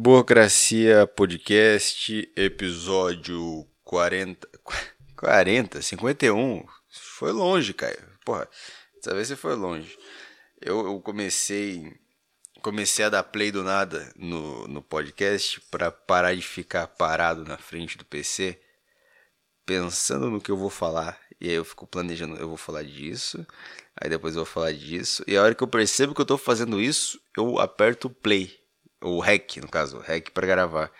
Burocracia Podcast, episódio 40. 40, 51. Foi longe, Caio. Porra, dessa vez você foi longe. Eu, eu comecei. Comecei a dar play do nada no, no podcast para parar de ficar parado na frente do PC, pensando no que eu vou falar. E aí eu fico planejando, eu vou falar disso, aí depois eu vou falar disso. E a hora que eu percebo que eu tô fazendo isso, eu aperto play o REC, no caso, REC para gravar.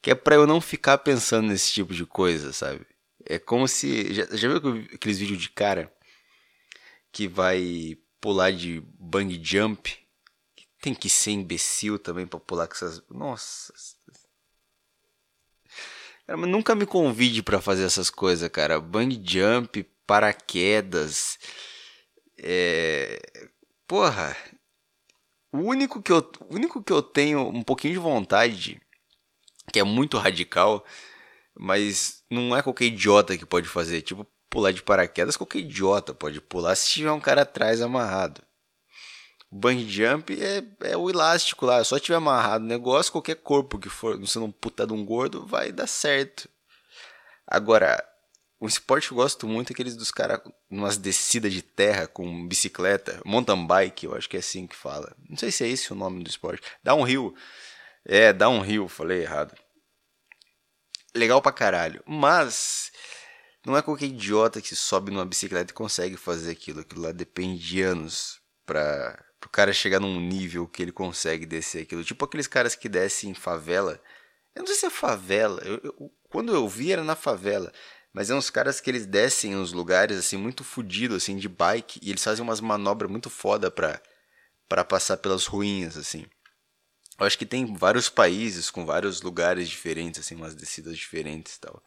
Que é para eu não ficar pensando nesse tipo de coisa, sabe? É como se. Já, já viu aqueles vídeos de cara que vai pular de bang jump? Tem que ser imbecil também pra pular com essas. Nossa. Cara, mas nunca me convide para fazer essas coisas, cara. Bang jump, paraquedas. É. Porra, o único que eu, único que eu tenho um pouquinho de vontade, que é muito radical, mas não é qualquer idiota que pode fazer. Tipo, pular de paraquedas, qualquer idiota pode pular se tiver um cara atrás amarrado. O bungee jump é, é o elástico lá, só tiver amarrado o negócio, qualquer corpo que for, não sendo um puta de um gordo, vai dar certo. Agora, um esporte que eu gosto muito é aqueles dos caras umas descidas de terra com bicicleta, mountain bike, eu acho que é assim que fala. Não sei se é esse o nome do esporte. Rio. É, rio, falei errado. Legal pra caralho. Mas não é qualquer idiota que sobe numa bicicleta e consegue fazer aquilo. Aquilo lá depende de anos pra o cara chegar num nível que ele consegue descer aquilo. Tipo aqueles caras que descem em favela. Eu não sei se é favela. Eu, eu, quando eu vi era na favela. Mas é uns caras que eles descem uns lugares assim muito fodido assim de bike e eles fazem umas manobras muito foda pra, pra passar pelas ruínas assim. Eu acho que tem vários países com vários lugares diferentes assim, umas descidas diferentes e tal.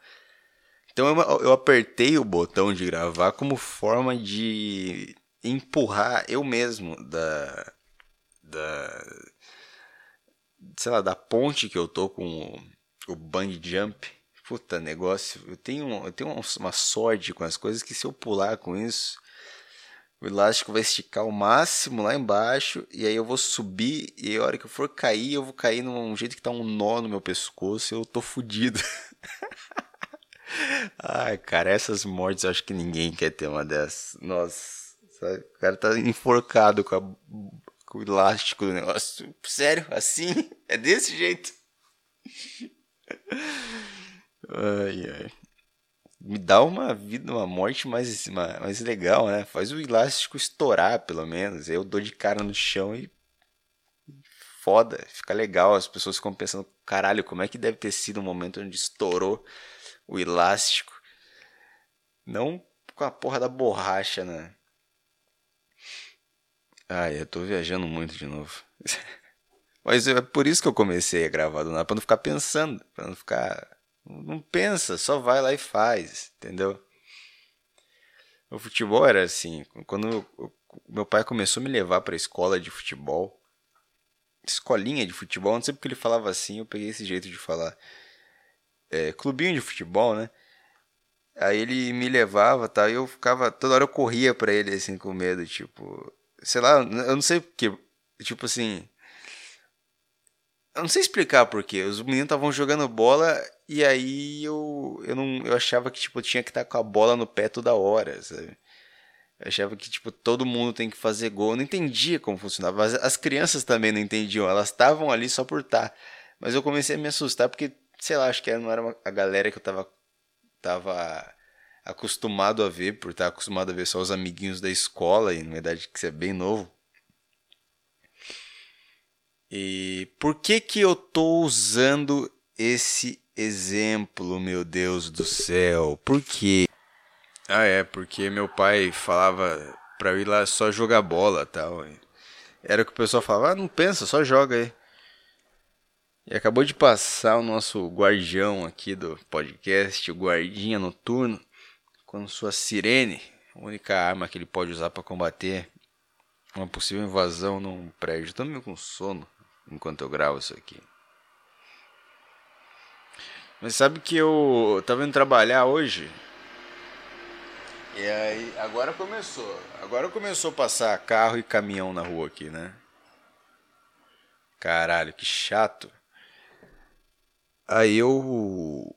Então eu, eu apertei o botão de gravar como forma de empurrar eu mesmo da da sei lá, da ponte que eu tô com o, o bungee jump puta negócio, eu tenho, eu tenho uma sorte com as coisas que se eu pular com isso, o elástico vai esticar o máximo lá embaixo e aí eu vou subir e a hora que eu for cair, eu vou cair num jeito que tá um nó no meu pescoço e eu tô fudido. Ai, cara, essas mortes eu acho que ninguém quer ter uma dessas. Nossa, sabe? o cara tá enforcado com, a, com o elástico do negócio. Sério? Assim? É desse jeito? Ai, ai. Me dá uma vida, uma morte mais, mais legal, né? Faz o elástico estourar, pelo menos. Eu dou de cara no chão e. Foda, fica legal. As pessoas ficam pensando, caralho, como é que deve ter sido o momento onde estourou o elástico? Não com a porra da borracha, né? Ai, eu tô viajando muito de novo. Mas é por isso que eu comecei a gravar do nada, pra não ficar pensando, pra não ficar não pensa, só vai lá e faz, entendeu? O futebol era assim, quando eu, meu pai começou a me levar para a escola de futebol, escolinha de futebol, não sei porque ele falava assim, eu peguei esse jeito de falar. É, clubinho de futebol, né? Aí ele me levava, tá? E eu ficava, toda hora eu corria para ele assim com medo, tipo, sei lá, eu não sei porque, tipo assim, eu não sei explicar porquê. Os meninos estavam jogando bola e aí eu, eu, não, eu achava que tipo, tinha que estar com a bola no pé toda hora, sabe? Eu achava que tipo, todo mundo tem que fazer gol. Eu não entendia como funcionava. As, as crianças também não entendiam. Elas estavam ali só por estar. Mas eu comecei a me assustar porque, sei lá, acho que não era uma, a galera que eu tava, tava acostumado a ver, por estar acostumado a ver só os amiguinhos da escola e na verdade que você é bem novo. E por que que eu tô usando esse exemplo, meu Deus do céu? Por quê? Ah, é, porque meu pai falava pra eu ir lá só jogar bola tal. Era o que o pessoal falava, ah, não pensa, só joga aí. E acabou de passar o nosso guardião aqui do podcast, o guardinha noturno, com sua sirene, a única arma que ele pode usar para combater uma possível invasão num prédio. Tô meio com sono enquanto eu gravo isso aqui. Mas sabe que eu tava indo trabalhar hoje? E aí, agora começou. Agora começou a passar carro e caminhão na rua aqui, né? Caralho, que chato. Aí eu.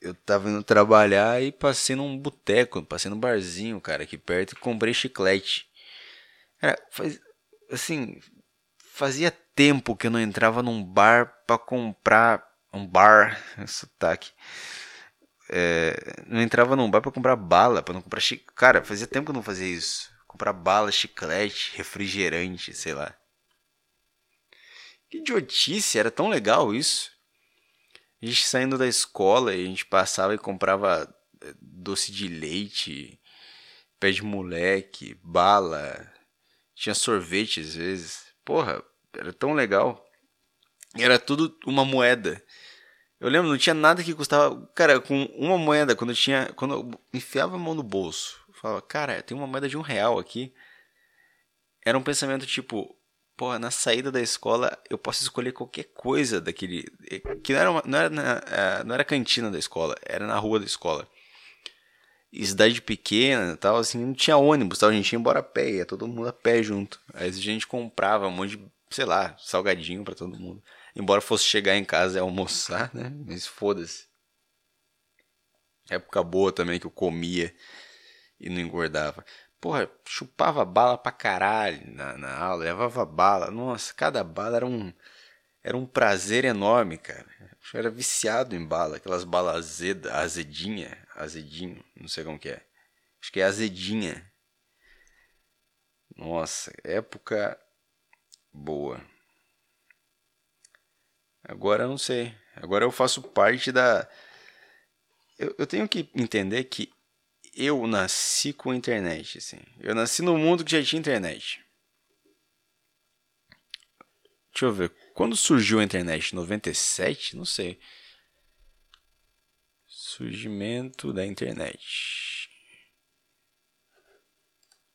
Eu tava indo trabalhar e passei num boteco, passei num barzinho, cara, aqui perto e comprei chiclete. Cara, faz. Assim. Fazia tempo que eu não entrava num bar pra comprar. Um bar. Sotaque. É, não entrava num bar pra comprar bala, pra não comprar chiclete. Cara, fazia tempo que eu não fazia isso. Comprar bala, chiclete, refrigerante, sei lá. Que idiotice, era tão legal isso. A gente saindo da escola e a gente passava e comprava eh, doce de leite, pé de moleque, bala, tinha sorvete às vezes. Porra, era tão legal. E era tudo uma moeda. Eu lembro, não tinha nada que custava. Cara, com uma moeda, quando eu tinha. Quando eu enfiava a mão no bolso, eu falava, cara, tem uma moeda de um real aqui. Era um pensamento tipo, Pô, na saída da escola eu posso escolher qualquer coisa daquele. Que não era, uma, não, era na, é, não era cantina da escola, era na rua da escola. E cidade pequena tal, assim, não tinha ônibus, tal, a gente ia embora a pé, ia todo mundo a pé junto. Aí a gente comprava um monte de, sei lá, salgadinho para todo mundo. Embora fosse chegar em casa e almoçar, né? Mas foda-se. Época boa também que eu comia e não engordava. Porra, chupava bala pra caralho na, na aula, levava bala. Nossa, cada bala era um, era um prazer enorme, cara. Eu era viciado em bala, aquelas balas azeda, azedinha, azedinho, não sei como que é. Acho que é azedinha. Nossa, época boa. Agora eu não sei. Agora eu faço parte da. Eu, eu tenho que entender que eu nasci com a internet, assim. Eu nasci no mundo que já tinha internet. Deixa eu ver. Quando surgiu a internet? 97? Não sei. Surgimento da internet.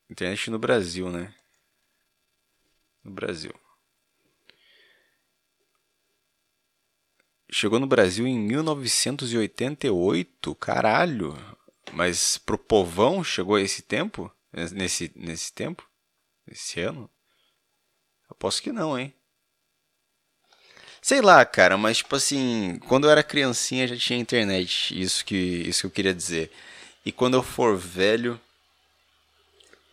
Internet no Brasil, né? No Brasil. Chegou no Brasil em 1988. Caralho. Mas pro povão chegou esse tempo? Nesse, nesse tempo? Esse ano? Aposto que não, hein? Sei lá, cara, mas tipo assim, quando eu era criancinha já tinha internet, isso que, isso que eu queria dizer. E quando eu for velho,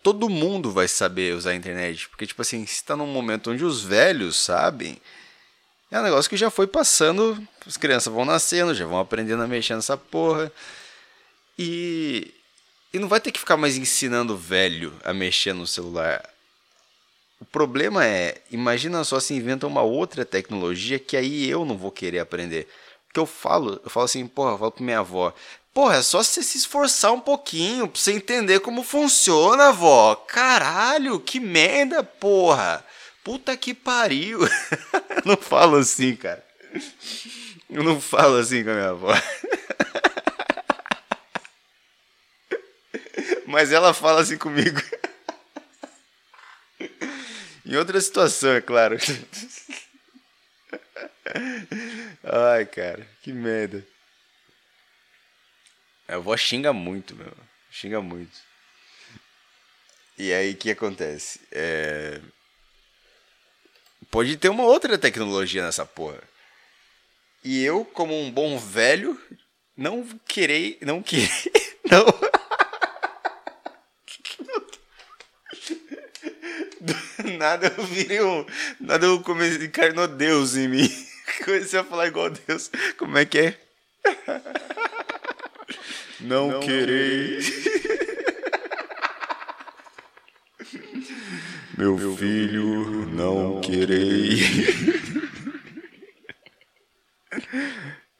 todo mundo vai saber usar a internet. Porque, tipo assim, se tá num momento onde os velhos sabem, é um negócio que já foi passando, as crianças vão nascendo, já vão aprendendo a mexer nessa porra. E, e não vai ter que ficar mais ensinando o velho a mexer no celular. O problema é, imagina só se inventa uma outra tecnologia que aí eu não vou querer aprender. Porque eu falo, eu falo assim, porra, eu falo pra minha avó, porra, é só você se esforçar um pouquinho pra você entender como funciona, avó. Caralho, que merda, porra. Puta que pariu. não falo assim, cara. Eu não falo assim com a minha avó. Mas ela fala assim comigo. Em outra situação, é claro. Ai, cara, que merda. A avó xinga muito, meu. Xinga muito. E aí, o que acontece? É... Pode ter uma outra tecnologia nessa porra. E eu, como um bom velho, não querei. Não querer. Não. Do nada eu virei um. Nada eu comecei. Encarnou Deus em mim. Comecei a falar igual Deus. Como é que é? Não, não querei. Meu, Meu filho, não, não querei.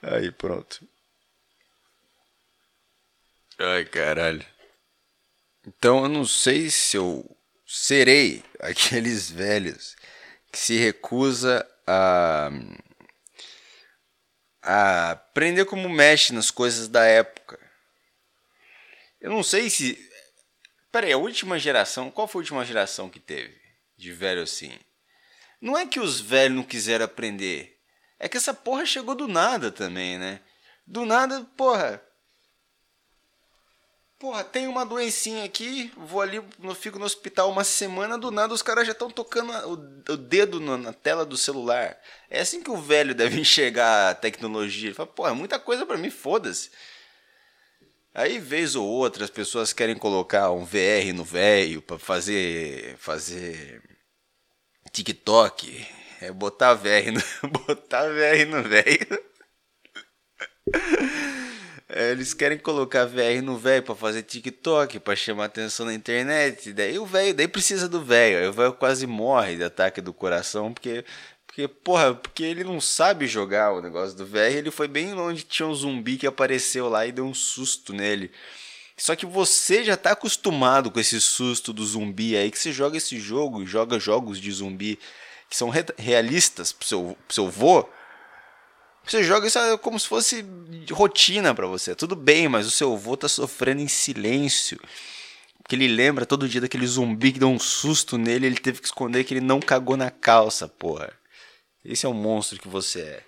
Aí, pronto. Ai, caralho. Então eu não sei se eu serei aqueles velhos que se recusa a a aprender como mexe nas coisas da época. Eu não sei se Peraí, a última geração, qual foi a última geração que teve de velho assim? Não é que os velhos não quiseram aprender, é que essa porra chegou do nada também, né? Do nada, porra. Porra, tem uma doencinha aqui, vou ali, no, fico no hospital uma semana, do nada os caras já estão tocando o, o dedo no, na tela do celular. É assim que o velho deve enxergar a tecnologia. Ele fala, porra, é muita coisa para mim, foda-se. Aí, vez ou outra, as pessoas querem colocar um VR no velho para fazer, fazer TikTok. É botar VR no, botar VR no velho. É, eles querem colocar VR no velho para fazer TikTok, para chamar atenção na internet. Daí o velho, daí precisa do velho. O velho quase morre de ataque do coração porque porque porra, porque ele não sabe jogar o negócio do VR, ele foi bem onde tinha um zumbi que apareceu lá e deu um susto nele. Só que você já tá acostumado com esse susto do zumbi aí que você joga esse jogo, joga jogos de zumbi que são realistas pro seu, pro seu vô. Você joga isso como se fosse rotina para você. Tudo bem, mas o seu avô tá sofrendo em silêncio. Porque ele lembra todo dia daquele zumbi que deu um susto nele, ele teve que esconder que ele não cagou na calça, porra. Esse é o monstro que você é.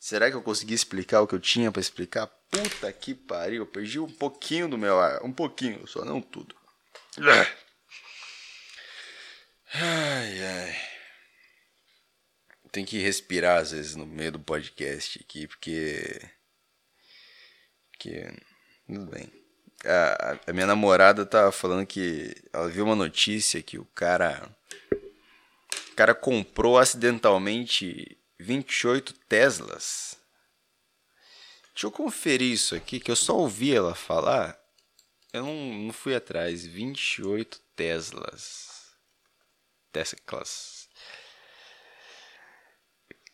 Será que eu consegui explicar o que eu tinha para explicar? Puta que pariu, eu perdi um pouquinho do meu ar, um pouquinho, só não tudo. Ai ai tem que respirar às vezes no meio do podcast aqui, porque. Porque. Tudo bem. A, a minha namorada tava falando que ela viu uma notícia que o cara. O cara comprou acidentalmente 28 Teslas. Deixa eu conferir isso aqui, que eu só ouvi ela falar. Eu não, não fui atrás. 28 Teslas. Teslas.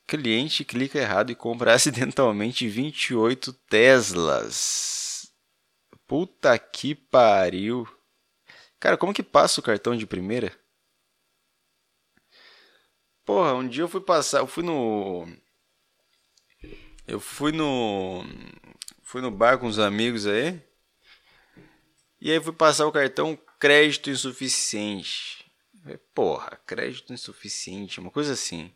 Cliente clica errado e compra acidentalmente 28 Teslas. Puta que pariu. Cara, como que passa o cartão de primeira? Porra, um dia eu fui passar, eu fui no eu fui no fui no bar com os amigos aí. E aí fui passar o cartão crédito insuficiente. Porra, crédito insuficiente, uma coisa assim.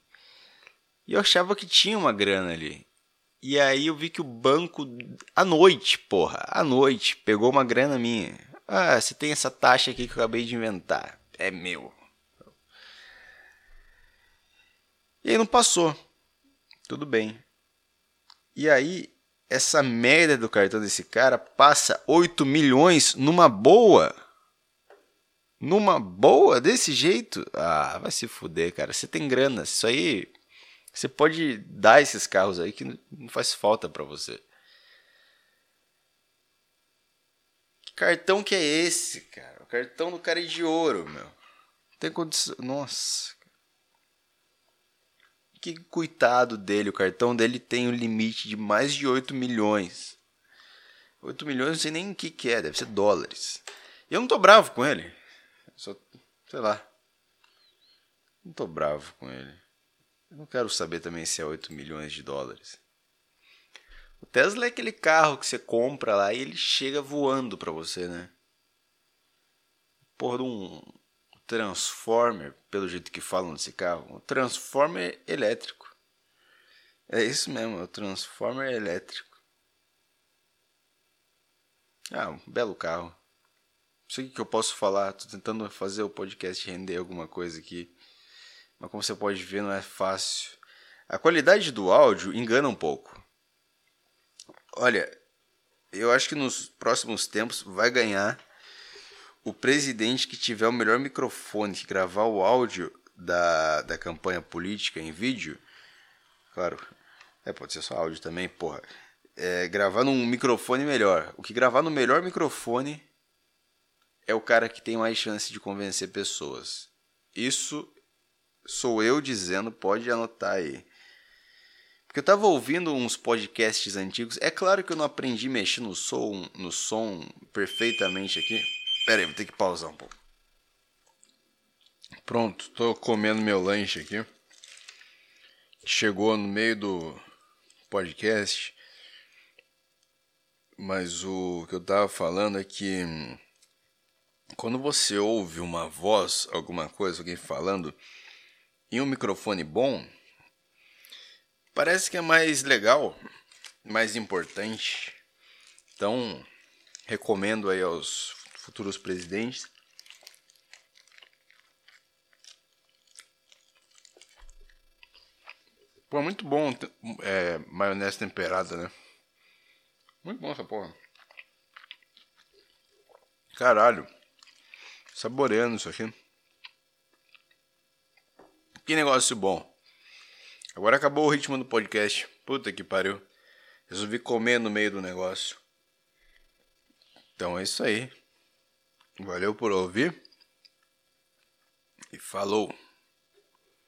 E eu achava que tinha uma grana ali. E aí eu vi que o banco, à noite, porra, à noite, pegou uma grana minha. Ah, você tem essa taxa aqui que eu acabei de inventar. É meu. E aí não passou. Tudo bem. E aí, essa merda do cartão desse cara passa 8 milhões numa boa. Numa boa, desse jeito? Ah, vai se fuder, cara. Você tem grana. Isso aí você pode dar esses carros aí que não faz falta para você. Que cartão que é esse, cara? O cartão do cara é de ouro, meu. Tem condição. Nossa. Que coitado dele. O cartão dele tem um limite de mais de 8 milhões. 8 milhões, não sei nem o que, que é, deve ser dólares. Eu não tô bravo com ele. Só, sei lá. Não tô bravo com ele. Eu não quero saber também se é 8 milhões de dólares. O Tesla é aquele carro que você compra lá e ele chega voando para você, né? Porra um Transformer, pelo jeito que falam desse carro. Um Transformer elétrico. É isso mesmo, é o Transformer elétrico. Ah, um belo carro. Não sei o que eu posso falar. Tô tentando fazer o podcast render alguma coisa aqui mas como você pode ver, não é fácil. A qualidade do áudio engana um pouco. Olha, eu acho que nos próximos tempos vai ganhar o presidente que tiver o melhor microfone, que gravar o áudio da, da campanha política em vídeo. Claro, é, pode ser só áudio também, porra. É, gravar num microfone melhor. O que gravar no melhor microfone é o cara que tem mais chance de convencer pessoas. Isso sou eu dizendo, pode anotar aí. Porque eu tava ouvindo uns podcasts antigos. É claro que eu não aprendi a mexer no som, no som perfeitamente aqui. Pera aí, vou ter que pausar um pouco. Pronto, tô comendo meu lanche aqui. Chegou no meio do podcast. Mas o que eu tava falando é que quando você ouve uma voz, alguma coisa, alguém falando, e um microfone bom, parece que é mais legal, mais importante. Então, Recomendo aí aos futuros presidentes. Pô, muito bom é, maionese temperada, né? Muito bom essa porra. Caralho. Saboreando isso aqui. Que negócio bom. Agora acabou o ritmo do podcast. Puta que pariu. Resolvi comer no meio do negócio. Então é isso aí. Valeu por ouvir. E falou.